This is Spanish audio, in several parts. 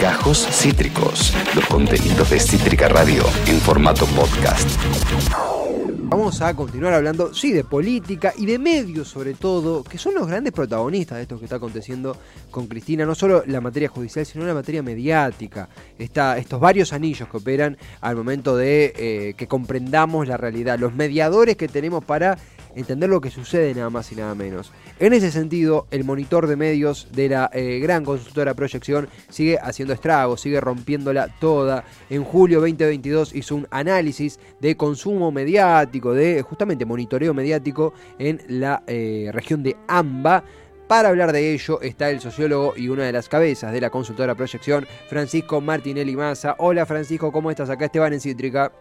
Gajos Cítricos, los contenidos de Cítrica Radio en formato podcast. Vamos a continuar hablando, sí, de política y de medios sobre todo, que son los grandes protagonistas de esto que está aconteciendo con Cristina, no solo la materia judicial, sino la materia mediática. Estos varios anillos que operan al momento de eh, que comprendamos la realidad, los mediadores que tenemos para entender lo que sucede nada más y nada menos. En ese sentido, el monitor de medios de la eh, gran consultora Proyección sigue haciendo estragos, sigue rompiéndola toda. En julio 2022 hizo un análisis de consumo mediático, de justamente monitoreo mediático en la eh, región de AMBA. Para hablar de ello está el sociólogo y una de las cabezas de la consultora Proyección, Francisco Martinelli Massa. Hola Francisco, ¿cómo estás? Acá Esteban en Cítrica.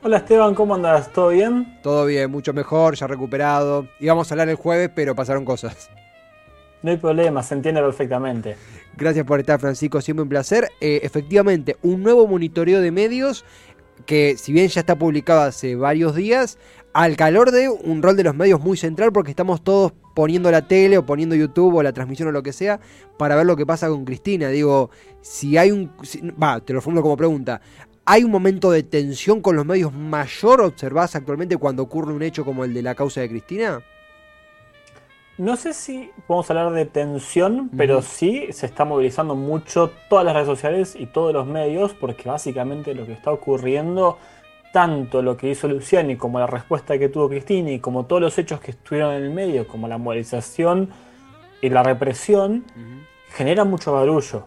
Hola Esteban, ¿cómo andas? ¿Todo bien? Todo bien, mucho mejor, ya recuperado. Íbamos a hablar el jueves, pero pasaron cosas. No hay problema, se entiende perfectamente. Gracias por estar, Francisco, siempre un placer. Eh, efectivamente, un nuevo monitoreo de medios que, si bien ya está publicado hace varios días, al calor de un rol de los medios muy central, porque estamos todos poniendo la tele o poniendo YouTube o la transmisión o lo que sea para ver lo que pasa con Cristina. Digo, si hay un. Va, te lo formulo como pregunta. ¿Hay un momento de tensión con los medios mayor observás actualmente cuando ocurre un hecho como el de la causa de Cristina? No sé si podemos hablar de tensión, pero sí se está movilizando mucho todas las redes sociales y todos los medios, porque básicamente lo que está ocurriendo, tanto lo que hizo Luciani como la respuesta que tuvo Cristina y como todos los hechos que estuvieron en el medio, como la movilización y la represión, genera mucho barullo.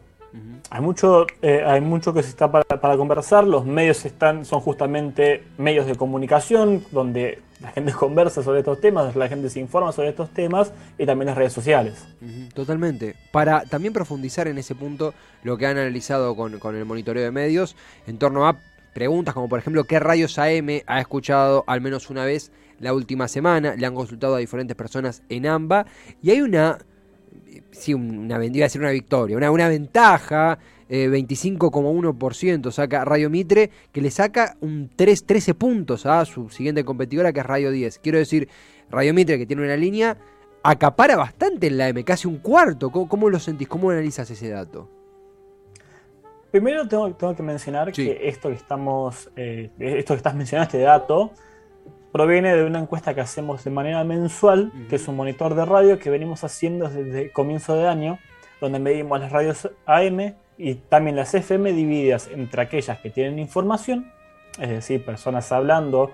Hay mucho, eh, hay mucho que se está para, conversar. Los medios están, son justamente medios de comunicación donde la gente conversa sobre estos temas, la gente se informa sobre estos temas y también las redes sociales. Totalmente. Para también profundizar en ese punto, lo que han analizado con, con el monitoreo de medios en torno a preguntas como por ejemplo qué radios AM ha escuchado al menos una vez la última semana, le han consultado a diferentes personas en AMBA y hay una sí, una, iba a una victoria, una, una ventaja, eh, 25,1% saca Radio Mitre, que le saca un 3, 13 puntos a su siguiente competidora, que es Radio 10. Quiero decir, Radio Mitre, que tiene una línea, acapara bastante en la M, casi un cuarto. ¿Cómo, lo sentís? ¿Cómo analizas ese dato? Primero tengo, tengo que mencionar que esto que estamos, eh, esto que estás mencionando, este dato, proviene de una encuesta que hacemos de manera mensual, que es un monitor de radio que venimos haciendo desde comienzo de año, donde medimos las radios AM y también las FM divididas entre aquellas que tienen información, es decir, personas hablando,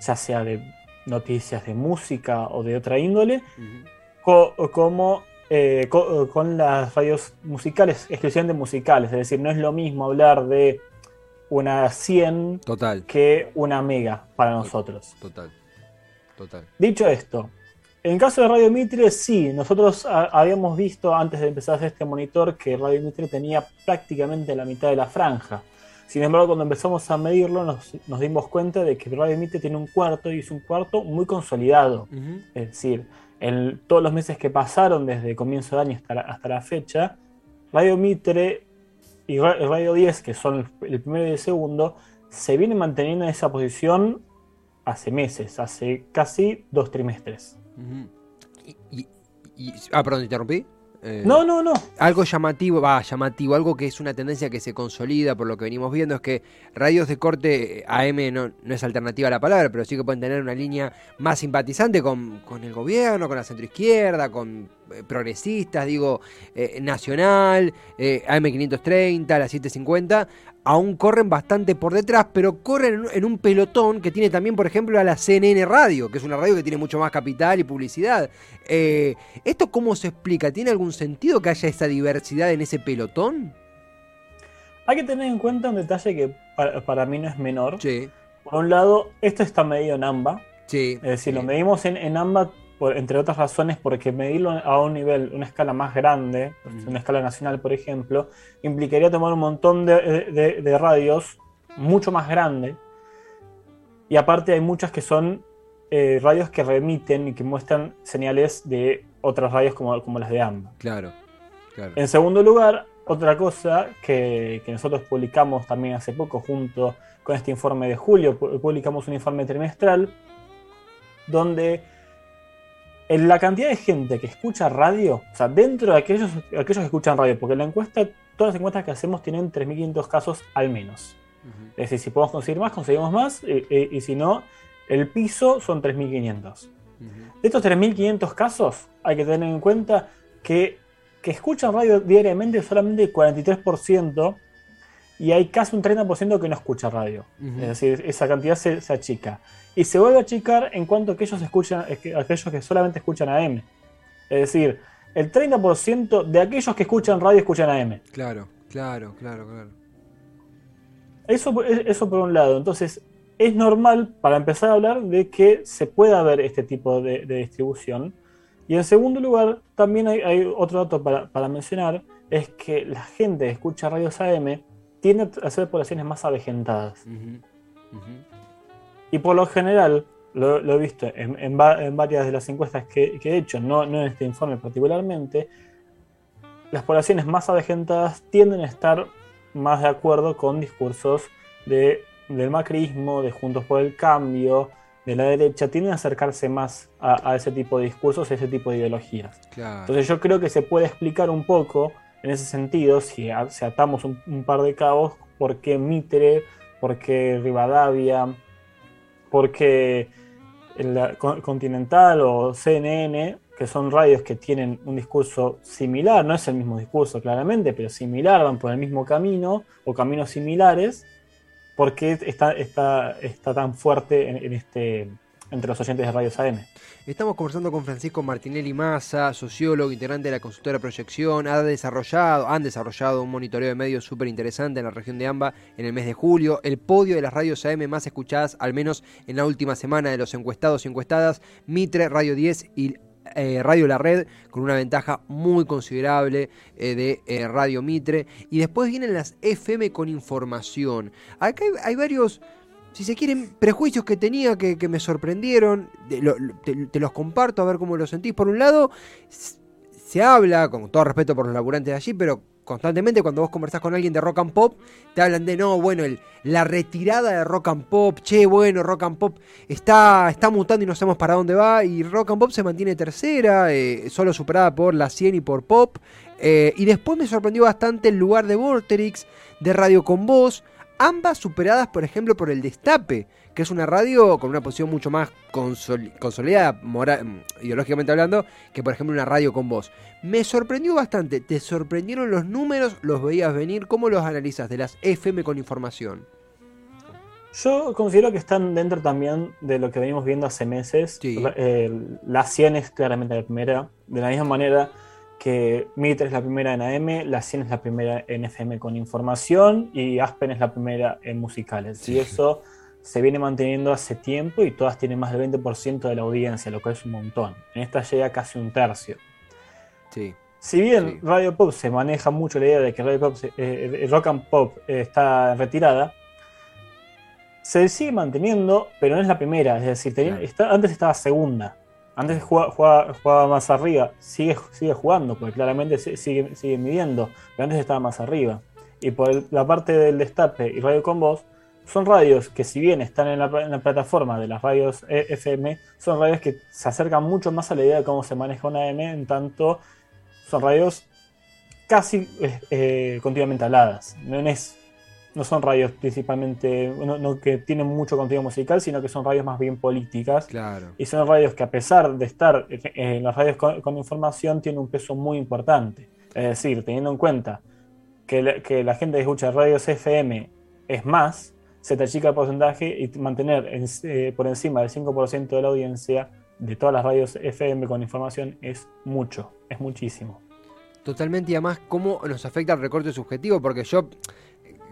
ya sea de noticias de música o de otra índole, como eh, con las radios musicales, exclusivamente musicales, es decir, no es lo mismo hablar de una 100 total. que una mega para nosotros. Total, total. Dicho esto, en caso de Radio Mitre, sí, nosotros habíamos visto antes de empezar a hacer este monitor que Radio Mitre tenía prácticamente la mitad de la franja. Sin embargo, cuando empezamos a medirlo, nos, dimos cuenta de que Radio Mitre tiene un cuarto y es un cuarto muy consolidado. Es decir, en todos los meses que pasaron desde comienzo de año hasta hasta la fecha, Radio Mitre y Radio 10, que son el primero y el segundo, se viene manteniendo en esa posición hace meses, hace casi dos trimestres. ah, perdón, interrumpí. Eh, no, no, no. Algo llamativo, va, llamativo, algo que es una tendencia que se consolida por lo que venimos viendo es que radios de corte AM no, no es alternativa a la palabra, pero sí que pueden tener una línea más simpatizante con, con el gobierno, con la centroizquierda, con eh, progresistas, digo, eh, Nacional, eh, AM530, la 750, aún corren bastante por detrás, pero corren en un pelotón que tiene también, por ejemplo, a la CNN Radio, que es una radio que tiene mucho más capital y publicidad. ¿Esto cómo se explica? ¿Tiene algún sentido que haya esa diversidad en ese pelotón? Hay que tener en cuenta un detalle que para, mí no es menor. Sí. Por un lado, esto está medido en AMBA. Sí. Es decir, lo medimos en, en AMBA entre otras razones, porque medirlo a un nivel, una escala más grande, una escala nacional, por ejemplo, implicaría tomar un montón de, radios mucho más grande. Y aparte hay muchas que son eh, radios que remiten y que muestran señales de otras radios como, como las de AMBA. Claro, claro. En segundo lugar, otra cosa que, que, nosotros publicamos también hace poco junto con este informe de julio, publicamos un informe trimestral donde en la cantidad de gente que escucha radio, o sea, dentro de aquellos, aquellos que escuchan radio, porque la encuesta, todas las encuestas que hacemos tienen 3.500 casos al menos. Es decir, si podemos conseguir más, conseguimos más, y si no, el piso son 3.500. De estos 3.500 casos, hay que tener en cuenta que, que escuchan radio diariamente solamente el 43% y hay casi un 30% que no escucha radio. Es decir, esa cantidad se, achica. Y se vuelve a achicar en cuanto a aquellos, escuchan, aquellos que solamente escuchan AM. Es decir, el 30% de aquellos que escuchan radio escuchan AM. Claro, claro, claro, claro. Eso, eso por un lado. Entonces, es normal, para empezar a hablar, de que se pueda ver este tipo de, distribución. Y en segundo lugar, también hay, otro dato para, mencionar, es que la gente que escucha radios AM tiende a ser poblaciones más avejentadas. Y por lo general, lo, he visto en, varias de las encuestas que, he hecho, no, no en este informe particularmente, las poblaciones más avejentadas tienden a estar más de acuerdo con discursos de del macrismo, de Juntos por el Cambio, de la derecha, tienden a acercarse más a, ese tipo de discursos, a ese tipo de ideologías. Entonces yo creo que se puede explicar un poco en ese sentido, si, atamos un, par de cabos, por qué Mitre, por qué Rivadavia, por qué Continental o CNN, que son radios que tienen un discurso similar, no es el mismo discurso claramente, pero similar, van por el mismo camino o caminos similares, ¿Por qué está, está, está tan fuerte en, este, entre los oyentes de Radio AM? Estamos conversando con Francisco Martinelli Massa, sociólogo, integrante de la consultora Proyección. Han desarrollado un monitoreo de medios súper interesante en la región de AMBA en el mes de julio. El podio de las radios AM más escuchadas, al menos en la última semana, de los encuestados y encuestadas, Mitre, Radio 10 y eh, Radio La Red con una ventaja muy considerable eh, de eh, Radio Mitre. Y después vienen las FM con información. Acá hay, varios, si se quieren, prejuicios que tenía que, me sorprendieron. te, los comparto a ver cómo lo sentís. Por un lado, se habla, con todo respeto por los laburantes de allí, pero constantemente cuando vos conversás con alguien de rock and pop, te hablan de no, bueno, la retirada de rock and pop, che, bueno, rock and pop está, está mutando y no sabemos para dónde va, y rock and pop se mantiene tercera, eh, solo superada por la 100 y por pop, eh, y después me sorprendió bastante el lugar de Vorterix, de Radio con Voz, ambas superadas, por ejemplo, por el Destape, que es una radio con una posición mucho más consolidada, ideológicamente hablando, que por ejemplo una radio con voz. Me sorprendió bastante, ¿te sorprendieron los números? ¿Los veías venir? ¿Cómo los analizas de las FM con información? Yo considero que están dentro también de lo que venimos viendo hace meses. Eh, la 100 es claramente la primera. De la misma manera que Mitre es la primera en AM, la 100 es la primera en FM con información y Aspen es la primera en musicales. Y eso se viene manteniendo hace tiempo y todas tienen más del 20% de la audiencia, lo cual es un montón. En esta llega casi un tercio. Sí. Si bien Radio Pop se maneja mucho la idea de que Radio Pop, eh, eh, Rock and Pop eh, está retirada, se sigue manteniendo, pero no es la primera. Es decir, antes estaba segunda. Antes jugaba, más arriba. Sigue, jugando, porque claramente sigue, sigue midiendo. Pero antes estaba más arriba. Y por la parte del destape y Radio con Voz, son radios que si bien están en la, plataforma de las radios e, FM, son radios que se acercan mucho más a la idea de cómo se maneja una AM, en tanto son radios casi eh, eh, continuamente aladas. No, es, no son radios principalmente no, que tienen mucho contenido musical, sino que son radios más bien políticas. Claro. Y son radios que a pesar de estar en las radios con, información, tienen un peso muy importante. Es decir, teniendo en cuenta que la, que la gente que escucha radios FM es más, se te achica el porcentaje y mantener eh, por encima del 5% de la audiencia de todas las radios FM con información es mucho, es muchísimo. Totalmente, y además, ¿cómo nos afecta el recorte subjetivo? Porque yo,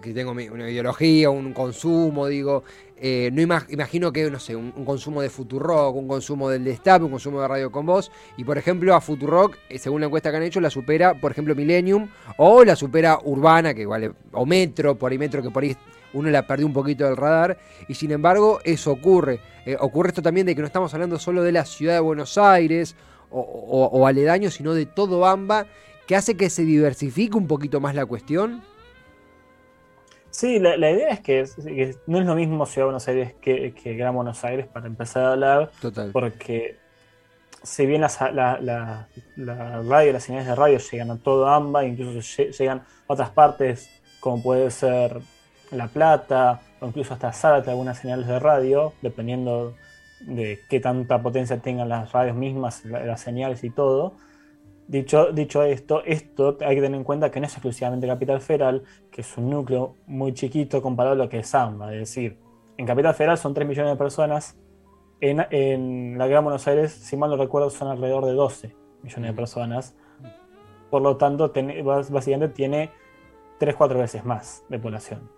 que tengo una ideología, un consumo, digo, eh, no imagino que, no sé, un, consumo de Futurock, un consumo del Destape, un consumo de Radio con Voz, y por ejemplo a Futurock, eh, según la encuesta que han hecho, la supera, por ejemplo, Millennium, o la supera Urbana, que vale, o Metro, por ahí Metro, que por ahí uno la perdió un poquito del radar y sin embargo eso ocurre. Eh, ocurre esto también de que no estamos hablando solo de la ciudad de Buenos Aires o, aledaños, sino de todo AMBA, que hace que se diversifique un poquito más la cuestión. Sí, la, idea es que, no es lo mismo Ciudad de Buenos Aires que, Gran Buenos Aires para empezar a hablar. Total. Porque si bien la, la, radio, las señales de radio llegan a todo AMBA, incluso llegan a otras partes, como puede ser La Plata, o incluso hasta Zárate, algunas señales de radio, dependiendo de qué tanta potencia tengan las radios mismas, las señales y todo. Dicho, dicho esto, esto hay que tener en cuenta que no es exclusivamente Capital Federal, que es un núcleo muy chiquito comparado a lo que es AMBA. Es decir, en Capital Federal son 3 millones de personas, en, la Gran Buenos Aires, si mal no recuerdo, son alrededor de 12 millones de personas. Por lo tanto, básicamente tiene 3-4 veces más de población.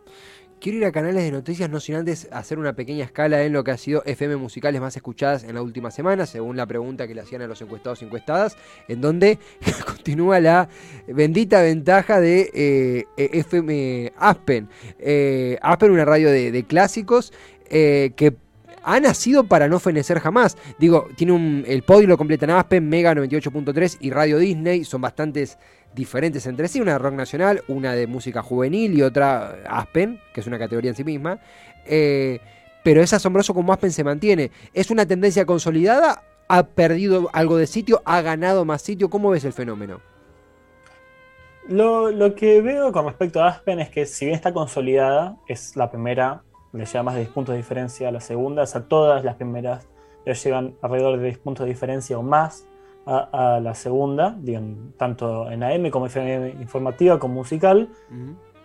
Quiero ir a canales de noticias, no sin antes hacer una pequeña escala en lo que ha sido FM musicales más escuchadas en la última semana, según la pregunta que le hacían a los encuestados y encuestadas, en donde continúa la bendita ventaja de eh, FM Aspen. Eh, Aspen, una radio de, clásicos eh, que ha nacido para no fenecer jamás. Digo, tiene un, el podio lo completan Aspen, Mega 98.3 y Radio Disney. Son bastantes diferentes entre sí. Una de rock nacional, una de música juvenil y otra Aspen, que es una categoría en sí misma. Eh, pero es asombroso cómo Aspen se mantiene. ¿Es una tendencia consolidada? ¿Ha perdido algo de sitio? ¿Ha ganado más sitio? ¿Cómo ves el fenómeno? Lo, lo, que veo con respecto a Aspen es que si bien está consolidada, es la primera le lleva más de 10 puntos de diferencia a la segunda, o sea, todas las primeras le llegan alrededor de 10 puntos de diferencia o más a, la segunda, tanto en AM como FM informativa como musical,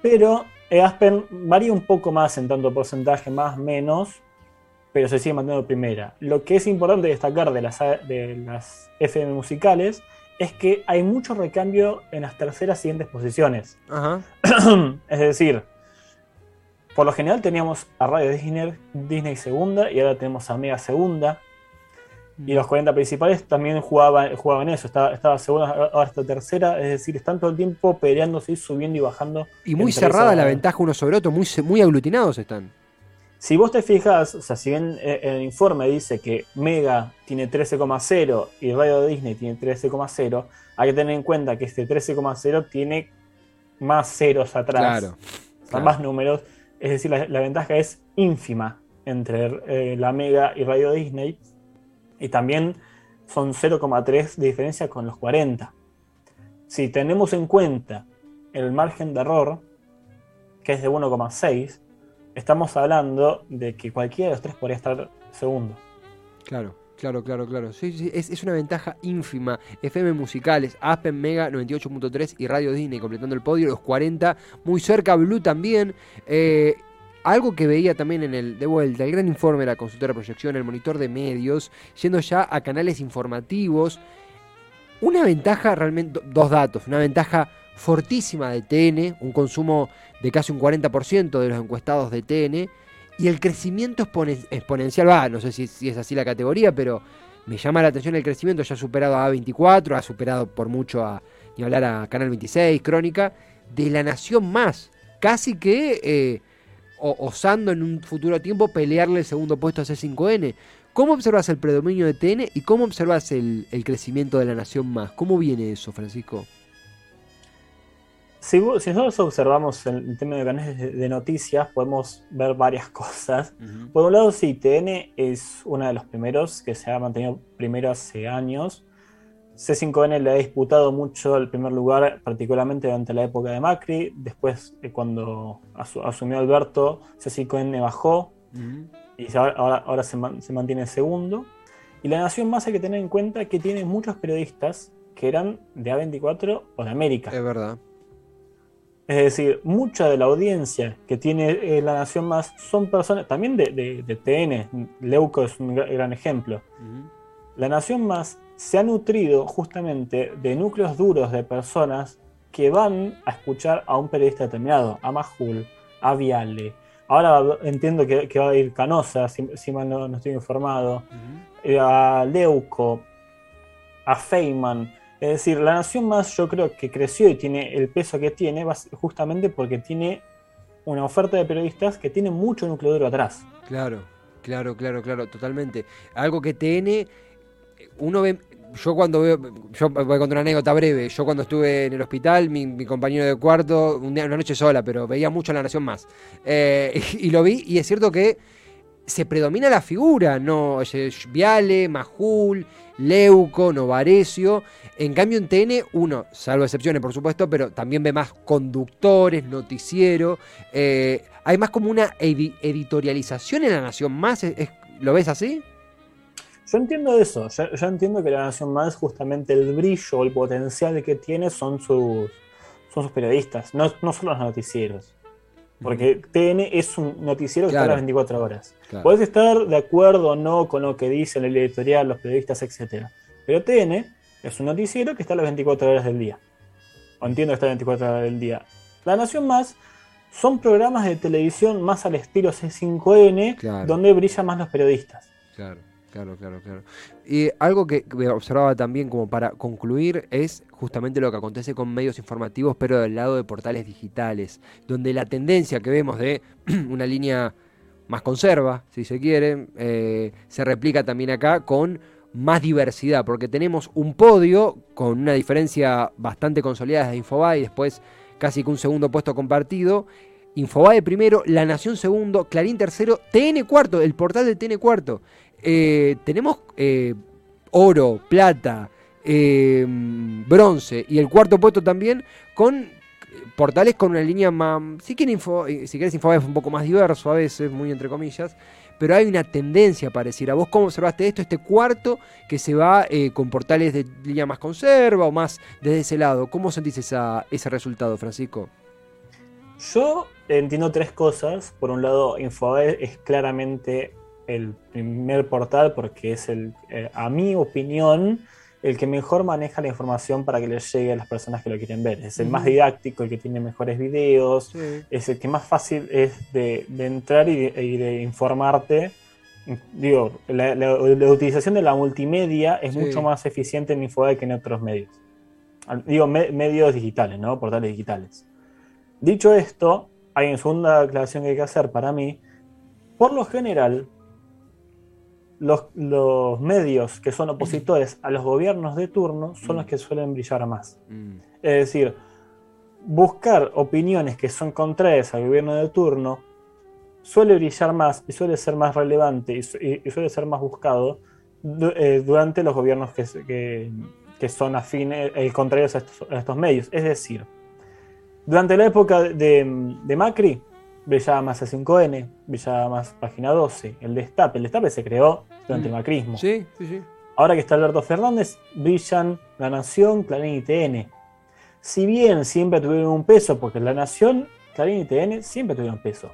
pero Aspen varía un poco más en tanto porcentaje, más menos, pero se sigue manteniendo primera. Lo que es importante destacar de las, de las FM musicales es que hay mucho recambio en las terceras siguientes posiciones. es decir, por lo general teníamos a Radio Disney, Disney segunda y ahora tenemos a Mega segunda. Y mm. los 40 principales también jugaban, jugaban eso, estaba, estaba segunda, ahora está tercera, es decir, están todo el tiempo peleándose, subiendo y bajando. Y muy cerrada la ventaja uno sobre otro, muy, muy aglutinados están. Si vos te fijas, o sea, si bien eh, el informe dice que Mega tiene 13,0 y Radio Disney tiene 13,0, hay que tener en cuenta que este 13,0 tiene más ceros atrás, claro, más números, es decir, la, ventaja es ínfima entre eh, la Mega y Radio Disney. Y también son 0,3 de diferencia con los 40. Si tenemos en cuenta el margen de error, que es de 1,6, estamos hablando de que cualquiera de los tres podría estar segundo. Claro. Claro, claro, claro. Sí, sí, es, es, una ventaja ínfima. FM musicales, Aspen Mega 98.3 y Radio Disney completando el podio. Los 40, muy cerca, Blue también. Eh, algo que veía también en el, de vuelta, el gran informe de la consultora proyección, el monitor de medios, yendo ya a canales informativos. Una ventaja realmente, dos datos, una ventaja fortísima de TN, un consumo de casi un 40% de los encuestados de TN y el crecimiento exponencial, va, no sé si, es así la categoría, pero me llama la atención el crecimiento, ya ha superado a A24, ha superado por mucho a, ni hablar a Canal 26, Crónica, de La Nación Más, casi que eh, osando en un futuro tiempo pelearle el segundo puesto a C5N. ¿Cómo observas el predominio de TN y cómo observas el, el crecimiento de La Nación Más? ¿Cómo viene eso, Francisco? Si, nosotros observamos el tema de canales de, noticias, podemos ver varias cosas. Por un lado, sí, TN es uno de los primeros que se ha mantenido primero hace años. C5N le ha disputado mucho el primer lugar, particularmente durante la época de Macri. Después, eh, cuando asumió Alberto, C5N bajó y ahora, ahora se, se, mantiene segundo. Y la Nación Más hay que tener en cuenta que tiene muchos periodistas que eran de A24 o de América. Es verdad. Es decir, mucha de la audiencia que tiene eh, La Nación Más son personas, también de, TN, Leuco es un gran ejemplo. La Nación Más se ha nutrido justamente de núcleos duros de personas que van a escuchar a un periodista determinado, a Majul, a Viale. Ahora entiendo que, va a ir Canosa, si, mal no, estoy informado, eh, a Leuco, a Feynman es decir, la nación más yo creo que creció y tiene el peso que tiene justamente porque tiene una oferta de periodistas que tiene mucho núcleo duro atrás. Claro, claro, claro, claro, totalmente. Algo que TN, uno ve, yo cuando veo, yo voy a contar una anécdota breve, yo cuando estuve en el hospital, mi, compañero de cuarto, una noche sola, pero veía mucho La Nación Más. Eh, y, lo vi, y es cierto que se predomina la figura, ¿no? Viale, Majul, Leuco, Novarecio. En cambio en TN uno, salvo excepciones por supuesto, pero también ve más conductores, noticiero. Eh, hay más como una editorialización en La Nación Más. ¿Lo ves así? Yo entiendo eso, yo, entiendo que La Nación Más justamente el brillo, el potencial que tiene son sus, son sus periodistas, no, no son los noticieros. Porque TN es un noticiero que está a las 24 horas. Puedes estar de acuerdo o no con lo que dicen el editorial, los periodistas, etc. Pero TN es un noticiero que está a las 24 horas del día. O entiendo que está a las 24 horas del día. La Nación Más son programas de televisión más al estilo C5N, donde brillan más los periodistas. Claro. Claro, claro, claro. Y algo que observaba también como para concluir es justamente lo que acontece con medios informativos, pero del lado de portales digitales, donde la tendencia que vemos de una línea más conserva, si se quiere, eh, se replica también acá con más diversidad, porque tenemos un podio con una diferencia bastante consolidada de Infobae y después casi que un segundo puesto compartido. Infobae primero, La Nación segundo, Clarín tercero, TN cuarto, el portal de TN cuarto. Eh, tenemos eh, oro, plata, eh, bronce y el cuarto puesto también con portales con una línea más. Si, quieren info, si quieres Infobae es un poco más diverso a veces, muy entre comillas. Pero hay una tendencia a ¿Vos cómo observaste esto? Este cuarto que se va con portales de línea más conserva o más desde ese lado. ¿Cómo sentís ese resultado, Francisco? Yo entiendo tres cosas. Por un lado, Infobae es claramente el primer portal porque es el, eh, a mi opinión, el que mejor maneja la información para que les llegue a las personas que lo quieren ver. Es el más didáctico, el que tiene mejores videos, es el que más fácil es de, entrar y de, informarte. Digo, la, utilización de la multimedia es mucho más eficiente en Infobae que en otros medios. Digo, medios digitales, ¿no? Portales digitales. Dicho esto, hay una segunda aclaración que hay que hacer para mí. Por lo general, los, medios que son opositores a los gobiernos de turno son los mm. que suelen brillar más. Mm. Es decir, buscar opiniones que son contrarias al gobierno de turno suele brillar más y suele ser más relevante y, suele ser más buscado eh, durante los gobiernos que, son afines, eh, contrarios a estos, medios. Es decir, durante la época de, de Macri, brillaba más A5N, brillaba más Página 12, el Destape. El Destape se creó durante el mm. macrismo. Sí, sí, sí. Ahora que está Alberto Fernández, brillan La Nación, Clarín y TN. Si bien siempre tuvieron un peso, porque La Nación, Clarín y TN siempre tuvieron peso.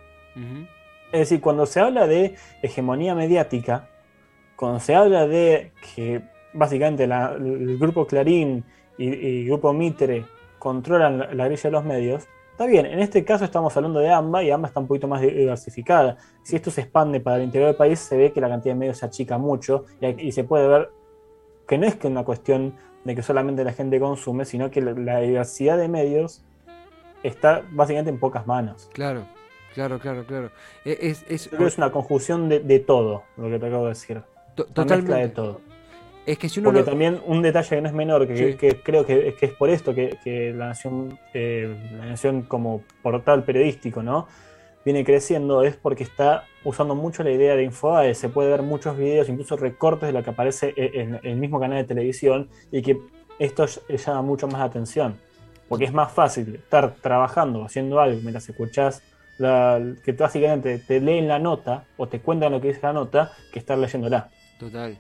Es decir, cuando se habla de hegemonía mediática, cuando se habla de que básicamente el grupo Clarín y, el grupo Mitre controlan la, la grilla de los medios, Está bien, en este caso estamos hablando de AMBA y AMBA está un poquito más diversificada. Si esto se expande para el interior del país, se ve que la cantidad de medios se achica mucho y, se puede ver que no es que una cuestión de que solamente la gente consume, sino que la, diversidad de medios está básicamente en pocas manos. Claro, claro, claro, claro. E, es, es, es una conjunción de, todo, lo que te acabo de decir. Totalmente. de todo. Es que si uno Porque también un detalle que no es menor, que, creo que, es por esto que, la, nación, eh, la Nación como portal periodístico ¿no? viene creciendo, es porque está usando mucho la idea de Infobae. Se puede ver muchos videos, incluso recortes de lo que aparece en, el mismo canal de televisión y que esto llama mucho más la atención. Porque es más fácil estar trabajando, haciendo algo mientras escuchás la, que básicamente te leen la nota o te cuentan lo que dice la nota que estar leyéndola. Total.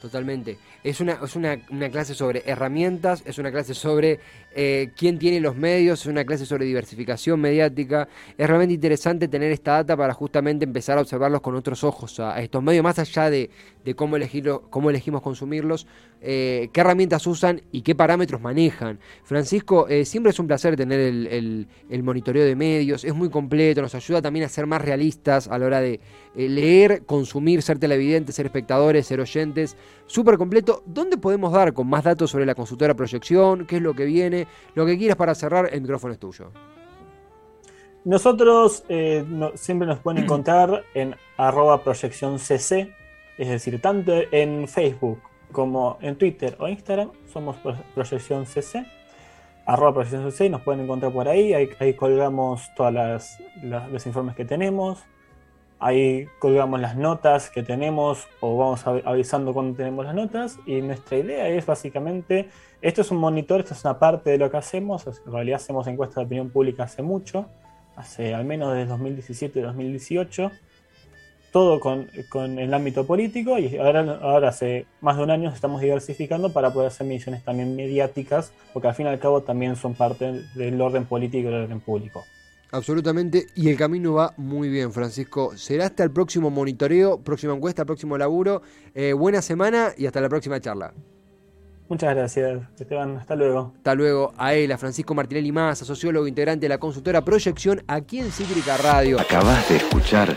Totalmente. Es una, es una, una, clase sobre herramientas, es una clase sobre eh, quién tiene los medios, es una clase sobre diversificación mediática. Es realmente interesante tener esta data para justamente empezar a observarlos con otros ojos a, estos medios, más allá de, de cómo, elegirlo, cómo elegimos consumirlos, eh, qué herramientas usan y qué parámetros manejan. Francisco, eh, siempre es un placer tener el, monitoreo de medios, es muy completo, nos ayuda también a ser más realistas a la hora de leer, consumir, ser televidentes, ser espectadores, ser oyentes súper completo. ¿Dónde podemos dar con más datos sobre la consultora Proyección? ¿Qué es lo que viene? Lo que quieras para cerrar, el micrófono es tuyo. Nosotros eh, siempre nos pueden encontrar en arroba proyección cc, es decir, tanto en Facebook como en Twitter o Instagram somos proyección cc, arroba proyección cc, nos pueden encontrar por ahí, ahí, colgamos todas las, los informes que tenemos, Ahí colgamos las notas que tenemos o vamos avisando cuando tenemos las notas. Y nuestra idea es básicamente, esto es un monitor, esto es una parte de lo que hacemos, en realidad hacemos encuestas de opinión pública hace mucho, hace al menos desde 2017 y 2018, todo con, el ámbito político y ahora, ahora hace más de un año estamos diversificando para poder hacer misiones también mediáticas, porque al fin y al cabo también son parte del orden político y del orden público. Absolutamente, y el camino va muy bien, Francisco. Será hasta el próximo monitoreo, próxima encuesta, próximo laburo. Eh, buena semana y hasta la próxima charla. Muchas gracias, Esteban. Hasta luego. Hasta luego a él, a Francisco Martinelli Massa, sociólogo integrante de la consultora Proyección, aquí en Cítrica Radio. Acabas de escuchar